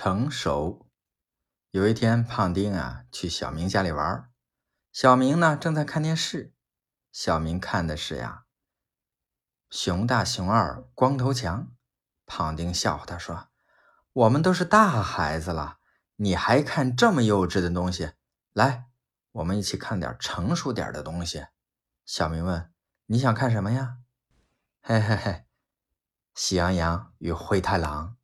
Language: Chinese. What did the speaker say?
成熟，有一天胖丁啊去小明家里玩，小明呢正在看电视，小明看的是呀。熊大、熊二、光头强，胖丁笑话他说，我们都是大孩子了，你还看这么幼稚的东西？来，我们一起看点成熟点的东西。小明问，你想看什么呀？嘿嘿嘿。喜羊羊与灰太狼。